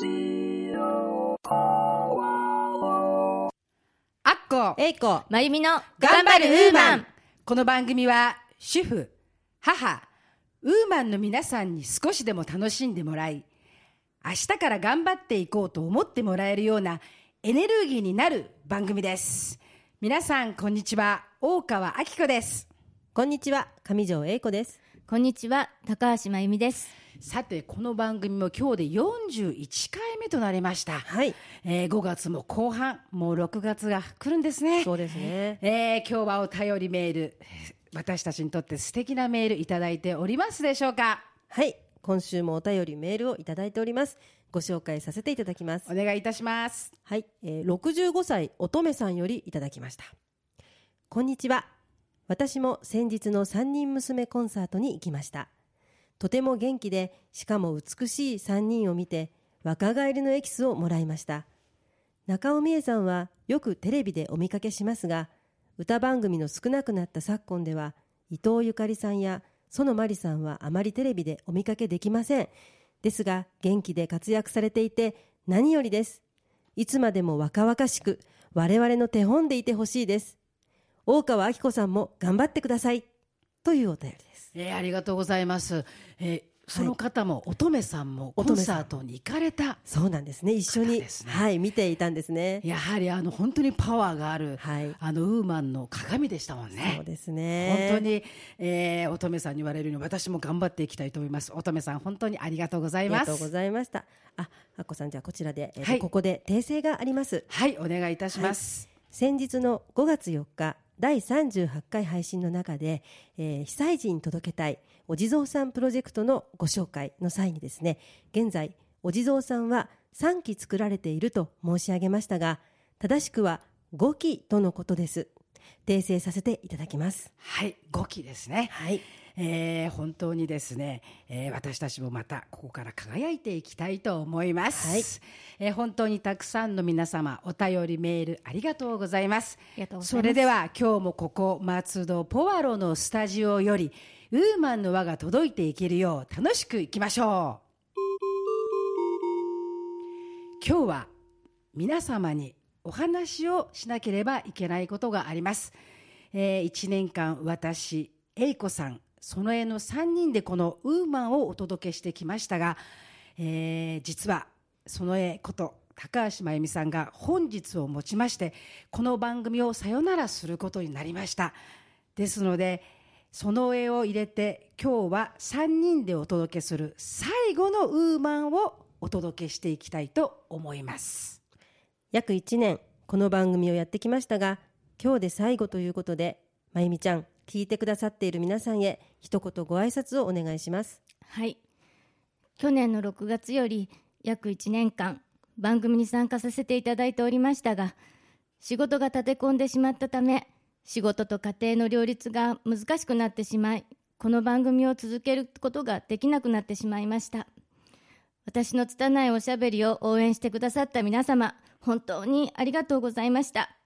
あっこえいこまゆみの頑張るウーマンン。この番組は主婦母ウーマンの皆さんに少しでも楽しんでもらい明日から頑張っていこうと思ってもらえるようなエネルギーになる番組です。皆さんこんにちは。大川明子です。こんにちは。上条英子ですこんにちは高橋まゆみです。さてこの番組も今日で41回目となりました、はい。えー5月も後半もう6月が来るんですね。そうですね。えー今日はお便りメールえー私たちにとって素敵なメールいただいておりますでしょうか？はい。今週もお便りメールをいただいております。ご紹介させていただきます。お願いいたします。はい、えー、65歳乙女さんよりいただきました。こんにちは私も先日の三人娘コンサートに行きました。とても元気でしかも美しい3人を見て若返りのエキスをもらいました。中尾美恵さんはよくテレビでお見かけしますが歌番組の少なくなった昨今では伊藤ゆかりさんや園まりさんはあまりテレビでお見かけできません。ですが元気で活躍されていて何よりです。いつまでも若々しく我々の手本でいてほしいです。大川明子さんも頑張ってください。というお便りです。えーありがとうございます、えーその方も乙女さんもコンサートに行かれたそうなんですね。一緒に、はい見ていたんですね。やはりあの本当にパワーがある、はい。あのウーマンの鏡でしたもんね。そうですね。本当に、えー乙女さんに言われるように私も頑張っていきたいと思います。乙女さん本当にありがとうございます。ありがとうございました。ああっこさんじゃあこちらで、えーとはいここで訂正があります。はいお願いいたします、先日の5月4日第38回配信の中で、えー被災地に届けたいお地蔵さんプロジェクトのご紹介の際にですね現在お地蔵さんは3基作られていると申し上げましたが正しくは5基とのことです。訂正させていただきます。はい5期ですね。はいえー本当にですね、えー私たちもまたここから輝いていきたいと思います、はい。えー本当にたくさんの皆様お便りメールありがとうございます。それでは今日もここ松戸ポワロのスタジオよりウーマンの輪が届いていけるよう楽しくいきましょう。今日は皆様にお話をしなければいけないことがあります、え1年間私英子さん園江の3人でこのウーマンをお届けしてきましたが、えー実は園江こと高橋真由美さんが本日をもちましてこの番組をさよならすることになりました。ですので園江を入れて今日は3人でお届けする最後のウーマンをお届けしていきたいと思います。約1年この番組をやってきましたが今日で最後ということでまゆみちゃん聞いてくださっている皆さんへ一言ご挨拶をお願いします。はい。去年の6月より約1年間番組に参加させていただいておりましたが仕事が立て込んでしまったため仕事と家庭の両立が難しくなってしまいこの番組を続けることができなくなってしまいました。私の拙いおしゃべりを応援してくださった皆様本当にありがとうございました。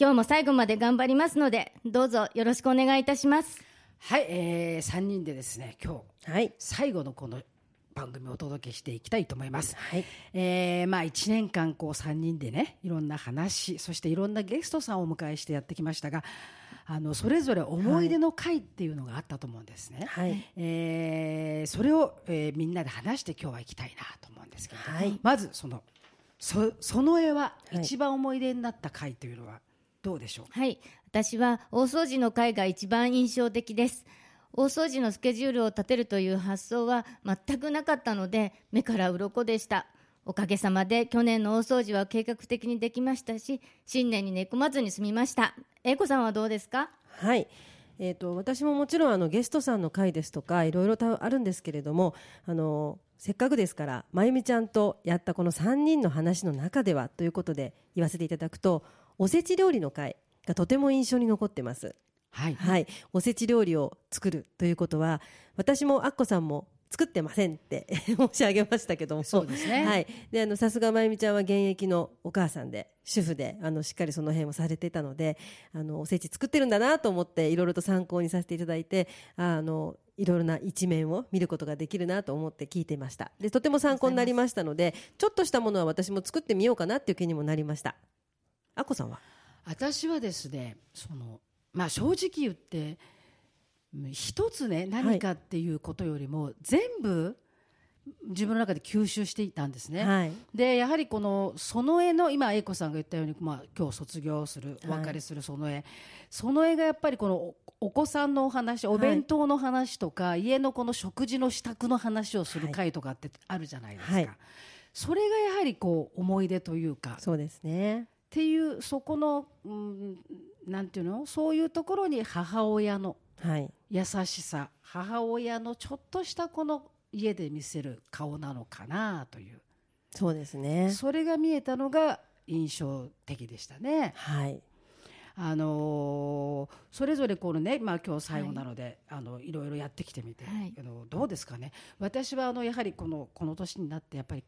今日も最後まで頑張りますのでどうぞよろしくお願いいたします。はい、えー、3人でですね今日はい。最後のこの番組をお届けしていきたいと思います。はい。えーまあ、1年間こう3人でねいろんな話そしていろんなゲストさんをお迎えしてやってきましたがあのそれぞれ思い出の回っていうのがあったと思うんですね。はい。えーそれを、えーみんなで話して今日は行きたいなと思うんですけれども、はい。まずそのそその絵ははい。一番思い出になった回というのは？どうでしょう、はい。私は大掃除の会が一番印象的です。大掃除のスケジュールを立てるという発想は全くなかったので目から鱗でした。おかげさまで去年の大掃除は計画的にできましたし新年に寝込まずに済みました。英子さんはどうですか？はい。えー、と私ももちろんあのゲストさんの回ですとかいろいろとあるんですけれどもあのせっかくですからまゆみちゃんとやったこの3人の話の中ではということで言わせていただくとおせち料理の回がとても印象に残ってます。はい、はい、おせち料理を作るということは私もアッコさんも作ってませんって 申し上げましたけども。そうですね。はい、であのさすがまゆみちゃんは現役のお母さんで主婦であのしっかりその辺をされていたのであのおせち作ってるんだなと思っていろいろと参考にさせていただいてあのいろいろな一面を見ることができるなと思って聞いていました。でとても参考になりましたのでちょっとしたものは私も作ってみようかなっていう気にもなりましたあこさんは？私はですねその、まあ、正直言ってうん一つね何かっていうことよりも、全部自分の中で吸収していたんですね。はい。でやはりこの園江の今英子さんが言ったように、まあ、今日卒業するおはい。別れする園江、園江がやっぱりこのおお子さんのお話お弁当の話とか、家のこの食事の支度の話をする会とかってあるじゃないですか、はい。それがやはりこう思い出というか。そうですねっていうそこの、うん、なんていうの？そういうところに母親のはい。優しさ母親のちょっとしたこの家で見せる顔なのかなという。そうですね。それが見えたのが印象的でしたね。はい。あのーそれぞれこのね、まあ、今日最後なので、い、あのいろいろやってきてみて、はい。あのどうですかね？私はあのやはりこのこの年になってやっぱり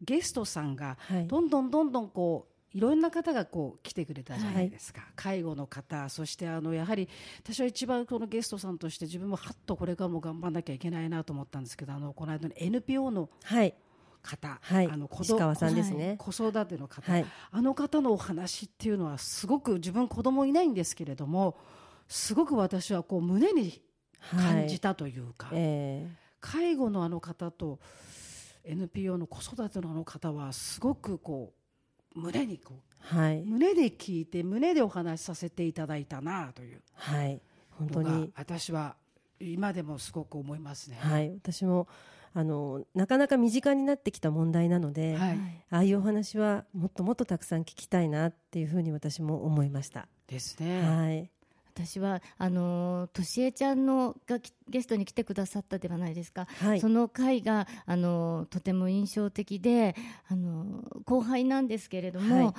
ゲストさんがはい。どんどんどんどんこういろんな方がこう来てくれたじゃないですか、介護の方そしてあのやはり私は一番このゲストさんとして自分もはっとこれからも頑張らなきゃいけないなと思ったんですけどあのこの間の NPO のはい。方、はい。あの子石川さんですね。子育ての方、はい。あの方のお話っていうのはすごく自分子供いないんですけれどもすごく私はこう胸に感じたというか、え介護のあの方と NPO の子育てのあの方はすごくこう胸にこーはい。う胸で聞いて胸でお話しさせていただいたなという。はい。本当に。私は今でもすごく思いますね。はい。私もあのなかなか身近になってきた問題なので、はい。ああいうお話はもっともっとたくさん聞きたいなっていうふうに私も思いました。ですね。はい、私はあのとしえちゃんのがきゲストに来てくださったではないですか、はい。その回があのとても印象的であの後輩なんですけれども、はい。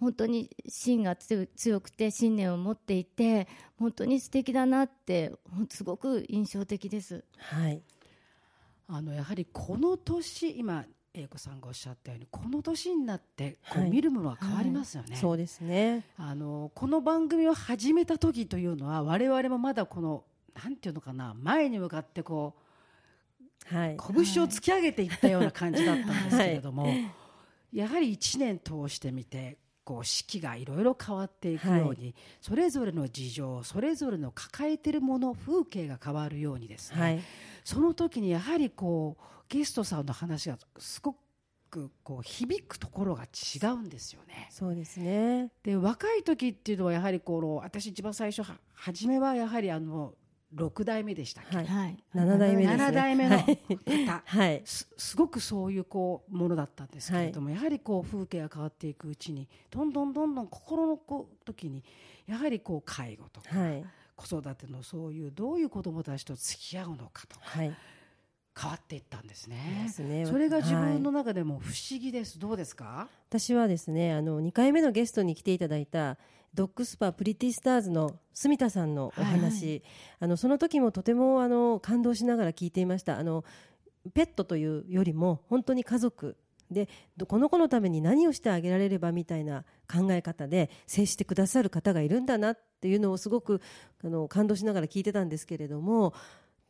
本当に芯が強強くて信念を持っていて本当に素敵だなってほんすごく印象的です。はい、あのやはりこの年今英子さんがおっしゃったようにこの年になってこうはい。見るものは変わりますよね。そうですね。あのこの番組を始めた時というのは我々もまだこのなんていうのかな前に向かってこはい、う拳を突き上げていったような感じだったんですけれども、やはり1年通してみてこう四季がいろいろ変わっていくように、それぞれの事情それぞれの抱えているもの風景が変わるようにですね、はい、その時にやはりこうゲストさんの話がすごくこう響くところが違うんですよね。そうですね。で若い時っていうのはやはりこの私一番最初は初めはやはりあの6代目でしたっけ、はい、はい、七代目ですね。7代目のはい。方。はい、すすごくそういうこうものだったんですけれども、やはりこう風景が変わっていくうちにどんどんどんどん心のこう時にやはりこう介護とか、はい、子育てのそういうどういう子どもたちと付き合うのかとかはい、変わっていったんですでね。すね。それが自分はいの中でも不思議です。どうですか？私はですねあの2回目のゲストに来ていただいたドッグスパプリティスターズの住田さんのお話、あのその時もとてもあの感動しながら聞いていましたあのペットというよりも本当に家族でどこの子のために何をしてあげられればみたいな考え方で接してくださる方がいるんだなっていうのをすごくあの感動しながら聞いてたんですけれども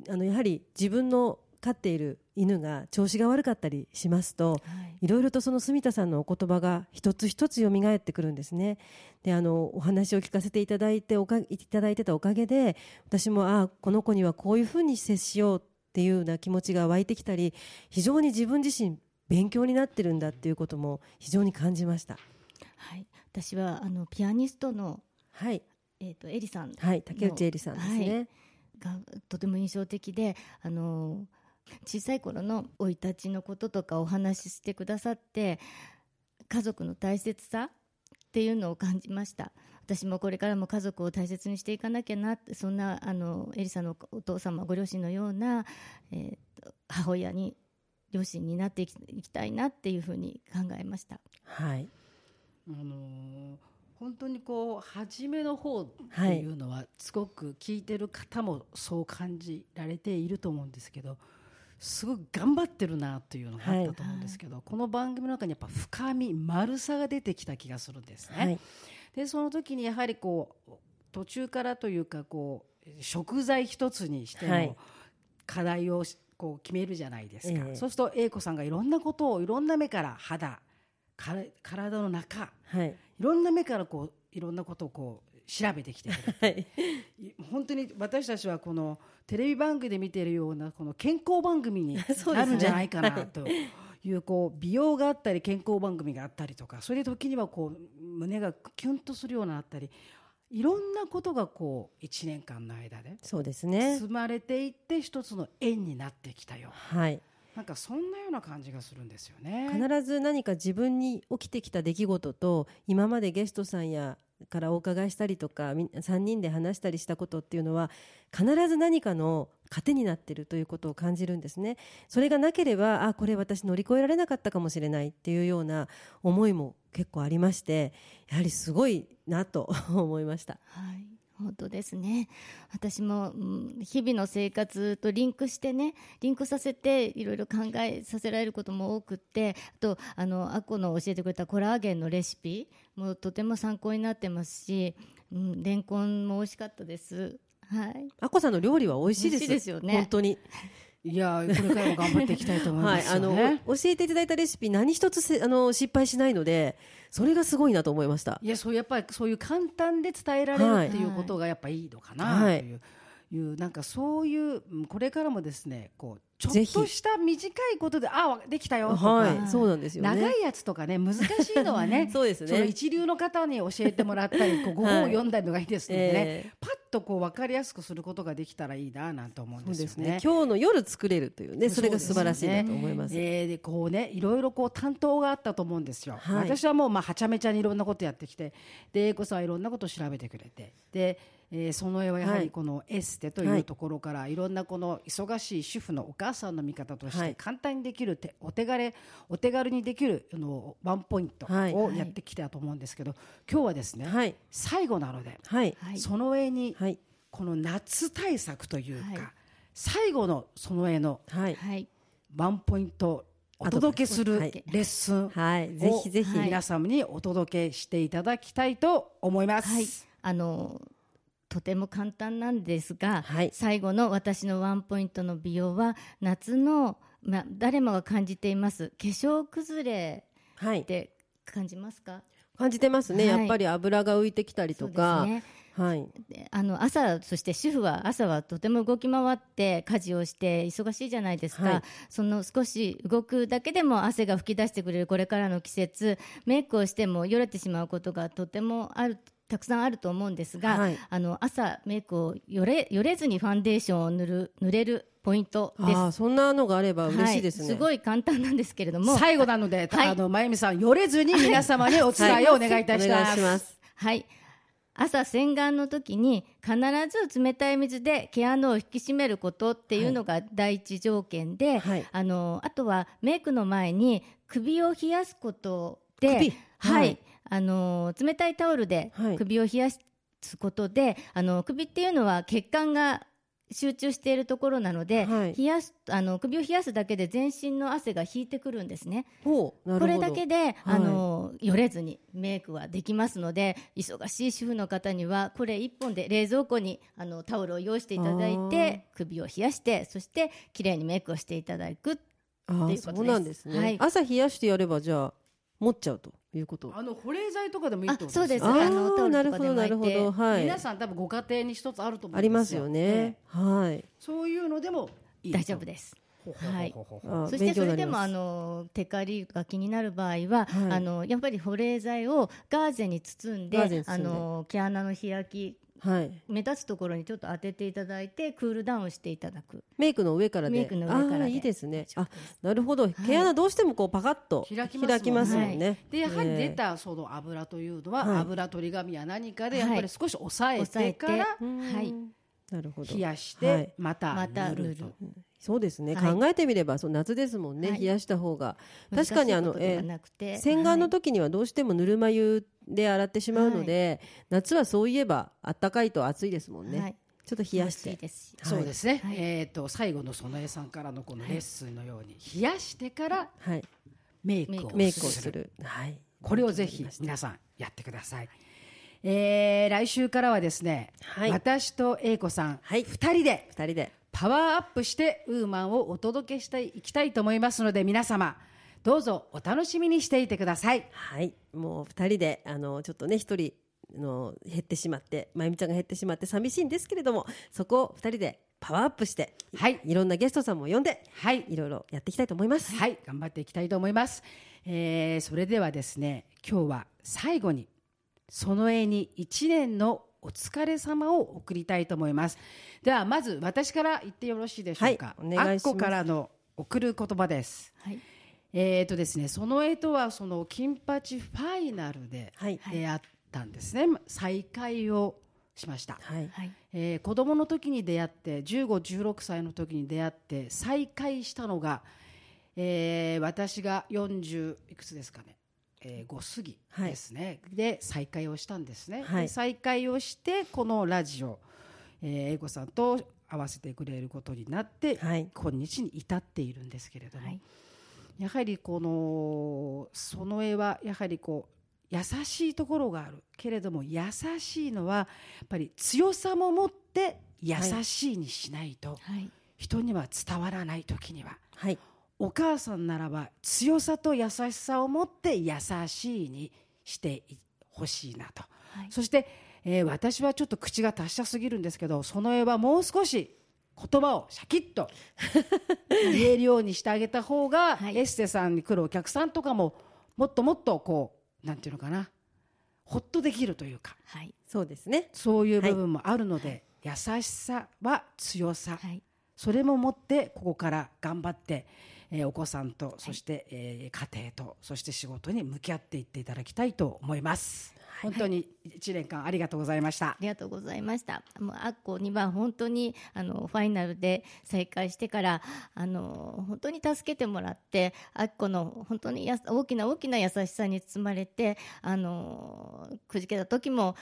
あのやはり自分の飼っている犬が調子が悪かったりしますとはいいろいろとその住田さんのお言葉が一つ一つ蘇ってくるんですね。であのお話を聞かせていただいておかいただいてたおかげで私もああこの子にはこういうふうに接しようっていうような気持ちが湧いてきたり非常に自分自身勉強になってるんだっていうことも非常に感じました。はい、私はあのピアニストの、はい、えー、とエリさんはい、竹内恵里さんですね。がとても印象的であの小さい頃の生い立ちのこととかお話ししてくださって家族の大切さっていうのを感じました。私もこれからも家族を大切にしていかなきゃなってそんなあのエリさんのお父様ご両親のような、えーと母親に両親になっていきいきたいなっていうふうに考えました。はい、あのー本当にこう初めの方っていうのはすごく聞いてる方もそう感じられていると思うんですけどすごく頑張ってるなというのがあったと思うんですけど、この番組の中にやっぱ深み丸さが出てきた気がするんですね。はい。でその時にやはりこう途中からというかこう食材一つにしてはい。も課題をこう決めるじゃないですか、ええ。そうすると英子さんがいろんなことをいろんな目から肌から体の中はい。いろんな目からこういろんなことをこう調べてきてくれる はい。本当に私たちはこのテレビ番組で見ているようなこの健康番組に なるんじゃないかなというこう美容があったり健康番組があったりとかそれで時にはこう胸がキュンとするようなあったりいろんなことがこう1年間の間でそうですね。積まれていって一つの縁になってきたよはい。なんかそんなような感じがするんですよね。必ず何か自分に起きてきた出来事と今までゲストさんやからお伺いしたりとか3人で話したりしたことっていうのは必ず何かの糧になっているということを感じるんですね。それがなければあこれ私乗り越えられなかったかもしれないっていうような思いも結構ありましてやはりすごいなと思いました。はい。本当ですね。私も、うん日々の生活とリンクしてねリンクさせていろいろ考えさせられることも多くってあとあのアコの教えてくれたコラーゲンのレシピもとても参考になってますし、うん、レンコンも美味しかったです。はい。あこさんの料理は美味しいです。美味しいですよね。本当にいやこれからも頑張っていきたいと思いまはい、すあの。教えていただいたレシピ何一つせあの失敗しないのでそれがすごいなと思いました。いやそうやっぱりそういう簡単で伝えられるっていうことがやっぱいいのかなとはい。いう,、いうなんかそういううんこれからもですねこうちょっとした短いことであできたよとか、はいそうなんですよね。長いやつとかね難しいのはね そうですね。の一流の方に教えてもらったりこうご本を読んだりのがいいですのでね、ええ。パッとこう分かりやすくすることができたらいいななんて思うんですよね。ね。今日の夜作れるというねそれが素晴らしいなと思います。えーでこうねいろいろこう担当があったと思うんですよ、はい。私はもうまあはちゃめちゃにいろんなことやってきてで英子さんはいろんなことを調べてくれてで、えーその絵はやははい。りこのエステとはいいうところからい。ろんなこの忙しい主婦のお母さんの見方としはい。て簡単にできる手お手軽お手軽にできるあのワンポイントはい。をやってきたと思うんですけど今日はですね、はい。最後なのでその絵にはい。この夏対策というか、はい最後のその絵のワンポイントお届けするはい。レッスンはい。ぜひぜひ。はい。皆様にお届けしていただきたいと思います。はい、あのとても簡単なんですが、はい。最後の私のワンポイントの美容は夏の、まあ、誰もが感じています化粧崩れはい。って感じますか？感じてますね。はい。やっぱり油が浮いてきたりとか。はい。であの朝そして主婦は朝はとても動き回って家事をして忙しいじゃないですか、はい。その少し動くだけでも汗が噴き出してくれるこれからの季節メイクをしてもよれてしまうことがとてもあるたくさんあると思うんですが、はい。あの朝メイクをよれよれずにファンデーションを塗る塗れるポイントです。そんなのがあれば嬉しいですね。はい、すごい簡単なんですけれども、最後なので、はい。あのまゆみさんよれずに皆様にお伝えをお願いいたします。い。しますはい。朝洗顔の時に必ず冷たい水で毛穴を引き締めることっていうのが第一条件で、はい。あのあとはメイクの前に首を冷やすことで、首。は、はいいあの冷たいタオルではい。首を冷やすことで、あの首っていうのは血管が集中しているところなので、はい。冷やすあの首を冷やすだけで全身の汗が引いてくるんですね。ほうなるほど。これだけで、あのよれずにメイクはできますので忙しい主婦の方にはこれ1本で冷蔵庫にあのタオルを用意していただいて首を冷やしてそして綺麗にメイクをしていただくああっていうことです。そうなんですね、はい。朝冷やしてやればじゃあ持っちゃうということ。あの保冷剤とかでもいいってことあそうです。あーあのなるほどなるほどはい。皆さん多分ご家庭に一つあると思うんですよ。ありますよね、ええはい。そういうのでもいいと大丈夫です。ほほほほほほあそしてそれでもあのテカリが気になる場合は、はい。あのやっぱり保冷剤をガーゼに包んで。あの毛穴の開きはい。目立つところにちょっと当てていただいてクールダウンしていただく。メイクの上からで。メイクの上からで。あーいいですね。あなるほど。毛穴どうしてもこうパカッと開きますもんね。もんね、でやはり出え。たその油というのは、はい。油取り紙や何かではい。やっぱり少し抑えててからはい。なるほど。冷やしはい。てまたまた塗ると。塗るそうですね、はい。考えてみればそう夏ですもんね、はい。冷やした方が。確かにあの難しいことではなくて。洗顔のはい。時にはどうしてもぬるま湯で洗ってしまうので、夏はそういえばあったかいと暑いですもんね、はい。ちょっと冷やして。ですし。はいそうですね、はい。えっ、と最後の園江さんからのこのレッスンのように冷やしてからはい。メイクをメイクをする。はい。これをぜひ皆さんやってください。えー来週からはですね、はい。私と英子さん、はい。二人で二人でパワーアップしてウーマンをお届けしていきたいと思いますので皆様どうぞお楽しみにしていてください。はい。もう二人であのちょっとね一人の減ってしまってまゆみちゃんが減ってしまって寂しいんですけれどもそこを二人でパワーアップしてはい。いろんなゲストさんも呼んではい。いろいろやっていきたいと思います。はい、頑張っていきたいと思います。えーそれではですね、今日は最後に、その絵に一年のお疲れ様を送りたいと思います。では、まず私から言ってよろしいでしょうか。はいお願いしますあっこからの送る言葉です。はいえーとですね、その絵とはその金八ファイナルではい出会ったんですね。再会をしました。はいはいえー子供の時に出会って1516歳の時に出会って再会したのが、えー私が40いくつですかね、えー、5過ぎですね、で再会をしたんですね、はい。で再会をしてこのラジオ、えー、英子さんと合わせてくれることになって、はい。今日に至っているんですけれども、はい。やはりこのその絵はやはりこう優しいところがあるけれども優しいのはやっぱり強さも持って優しいにしないとはい。人には伝わらない時には。はいお母さんならば強さと優しさを持って優しいにしてほしいなと、はい。そして、えー私はちょっと口が達者すぎるんですけどその絵はもう少し言葉をシャキッと 言えるようにしてあげた方が、はい。エステさんに来るお客さんとかももっともっとこうなんていうのかなほっとできるというかはい。そうですね。そういう部分もあるので、優しさは強さ、はい。それも持ってここから頑張って、えーお子さんとそして、えー家庭とそして仕事に向き合っていっていただきたいと思います。本当に1年間ありがとうございましたあ。りがとうございました。もうアッコには本当にあのファイナルで再会してからあの本当に助けてもらって、アッコの本当にや大きな大きな優しさに包まれて、あのくじけた時も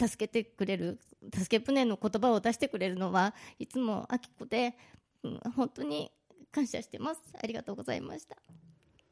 助けてくれる助け舟の言葉を出してくれるのはいつもアキコで、うん、本当に感謝してます。ありがとうございました。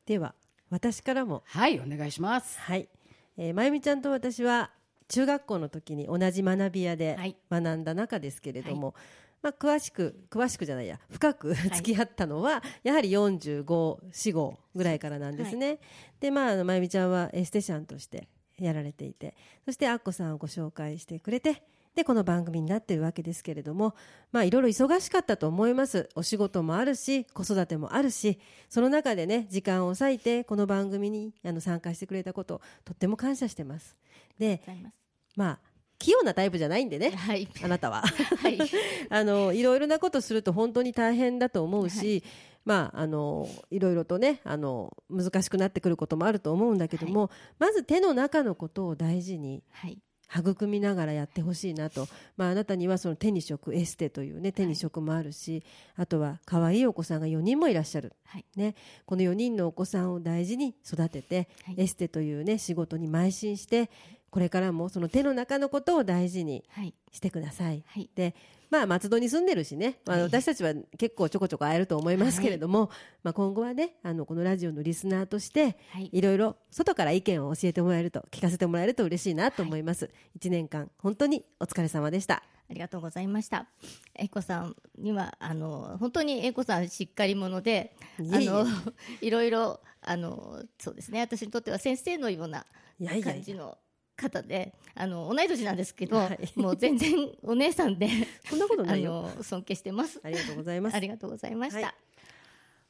では私からもはい、お願いします。はい、えーまゆみちゃんと私は中学校の時に同じ学び屋ではい学んだ中ですけれども、まあ、詳しく詳しくじゃないや深く付き合ったのはやはり4545ぐらいからなんですね。でまあまゆみちゃんはエステシャンとしてやられていてそしてアッコさんをご紹介してくれてでこの番組になってるわけですけれどもまあいろいろ忙しかったと思いますお仕事もあるし子育てもあるしその中でね時間を割いてこの番組にあの参加してくれたこととっても感謝してますでまあ器用なタイプじゃないんでねはい。あなたははい。あのいろいろなことすると本当に大変だと思うし、まああのいろいろとねあの難しくなってくることもあると思うんだけども、まず手の中のことを大事にはい。育みながらやってほしいなと、まあ、あなたにはその手に職エステというね手に職もあるし、あとは可愛いお子さんが4人もいらっしゃる、はい。ね、この4人のお子さんを大事に育てて、はい。エステというね仕事に邁進してこれからもその手の中のことを大事にはい。してください。はい。でまあ、松戸に住んでるしね、まあ、はい私たちは結構ちょこちょこ会えると思いますけれども、まあ、今後はねあのこのラジオのリスナーとしてはい。いろいろ外から意見を教えてもらえると聞かせてもらえると嬉しいなと思います、1年間本当にお疲れ様でしたありがとうございました。えいこさんにはあの本当にえいこさんしっかり者で、あの いろいろあのそうですね。私にとっては先生のようないやいやいや感じの方で、あの同い年なんですけど、はい。もう全然お姉さんでそんなことあないよ。の尊敬してます。ありがとうございます。ありがとうございました。はい。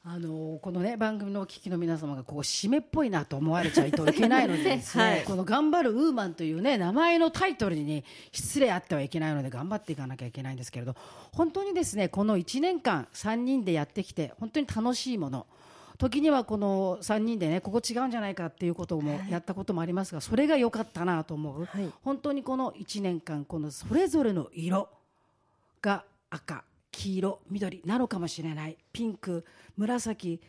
あのこのね番組のお聞きの皆様がこう締めっぽいなと思われちゃいといけないのでですね、はいこの「頑張るウーマン」というね名前のタイトルに失礼あってはいけないので頑張っていかなきゃいけないんですけれど本当にですねこの1年間3人でやってきて本当に楽しいもの時にはこの3人でねここ違うんじゃないかっていうこともやったこともありますがそれが良かったなと思う、はい。本当にこの1年間このそれぞれの色が赤黄色緑なのかもしれない。ピンク紫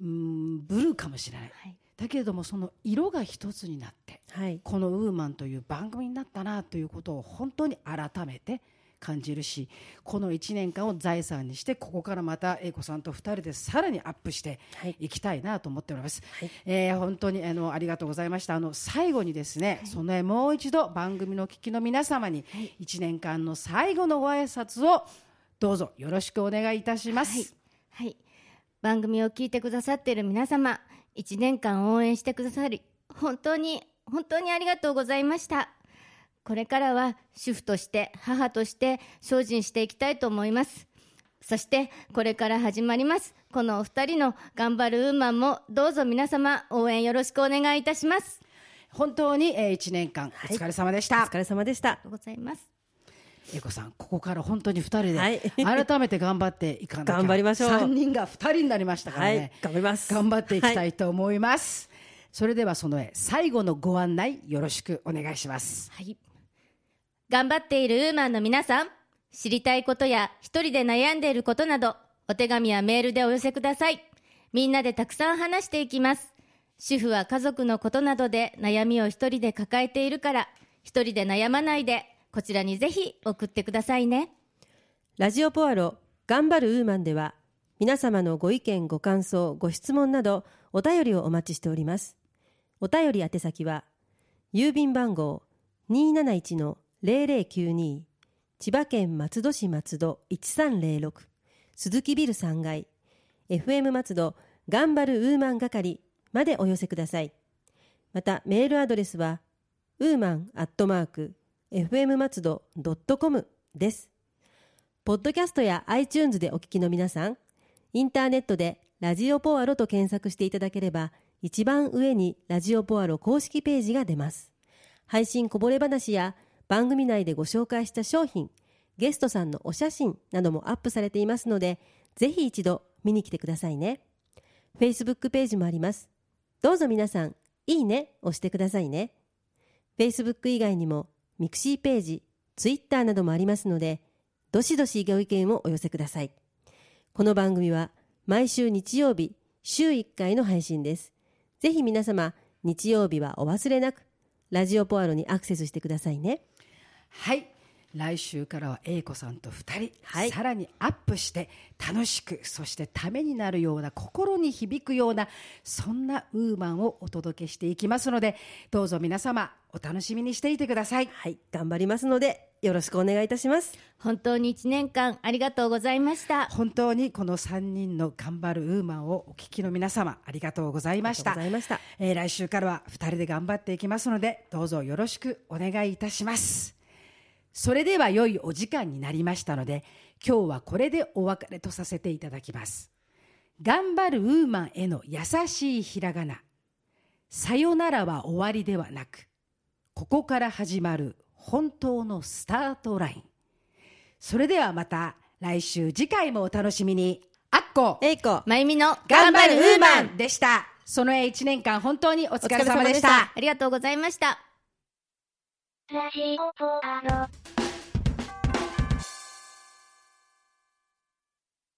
うんブルーかもしれない。はい。だけれどもその色が一つになってはいこの「ウーマン」という番組になったなということを本当に改めて感じるしこの1年間を財産にしてここからまた英子さんと2人でさらにアップしてい。きたいなと思っております、はい。えー本当にあのありがとうございました。あの最後にですね、そのもう一度番組のお聞きの皆様に1年間の最後のご挨拶をどうぞよろしくお願いいたします、はい。番組を聞いてくださっている皆様1年間応援してくださり本当に本当にありがとうございましたこれからは主婦として母として精進していきたいと思います。そしてこれから始まりますこのお二人の頑張るウーマンもどうぞ皆様応援よろしくお願いいたします。本当に、えー、1年間お疲れ様でした、お疲れ様でした。ありがとうございます。英子さんここから本当に2人で、はい。改めて頑張っていかなきゃ。頑張りましょう。3人が2人になりましたからね、はい。頑張ります。頑張っていきたいと思います、それではその絵最後のご案内よろしくお願いします。はい。頑張っているウーマンの皆さん、知りたいことや一人で悩んでいることなど、お手紙やメールでお寄せください。みんなでたくさん話していきます。主婦は家族のことなどで悩みを一人で抱えているから、一人で悩まないで、こちらにぜひ送ってくださいね。ラジオポアロ頑張るウーマンでは皆様のご意見ご感想ご質問などお便りをお待ちしておりますお便り宛先は郵便番号271の271-0092千葉県松戸市松戸1306鈴木ビル3階 FM 松戸頑張るウーマン係までお寄せくださいまたメールアドレスはウーマンアットマーク FM 松戸 .com ですポッドキャストや iTunes でお聞きの皆さん、インターネットでラジオポアロと検索していただければ、一番上にラジオポアロ公式ページが出ます。配信こぼれ話や番組内でご紹介した商品、ゲストさんのお写真などもアップされていますので、ぜひ一度見に来てくださいね。Facebook ページもあります。どうぞ皆さん、いいね押してくださいね。Facebook 以外にも、ミクシーページ、Twitter などもありますので、どしどしご意見をお寄せください。この番組は毎週日曜日、週1回の配信です。ぜひ皆様、日曜日はお忘れなく、ラジオポアロにアクセスしてくださいね。はい。来週からは英子さんと2人、はい。さらにアップして楽しくそしてためになるような心に響くようなそんなウーマンをお届けしていきますのでどうぞ皆様お楽しみにしていてください。はい、頑張りますので、よろしくお願いいたします。本当に1年間ありがとうございました。本当にこの3人の頑張るウーマンをお聞きの皆様ありがとうございました。ありがとうございました。えー来週からは2人で頑張っていきますのでどうぞよろしくお願いいたしますそれでは良いお時間になりましたので今日はこれでお別れとさせていただきます。頑張るウーマンへの優しいひらがな。さよならは終わりではなくここから始まる本当のスタートライン。それではまた来週次回もお楽しみに。あっこえいこ、まゆみの頑張るウーマン。ンでした。その1年間本当にお疲れ様でした。ありがとうございました。ラジオポアロ。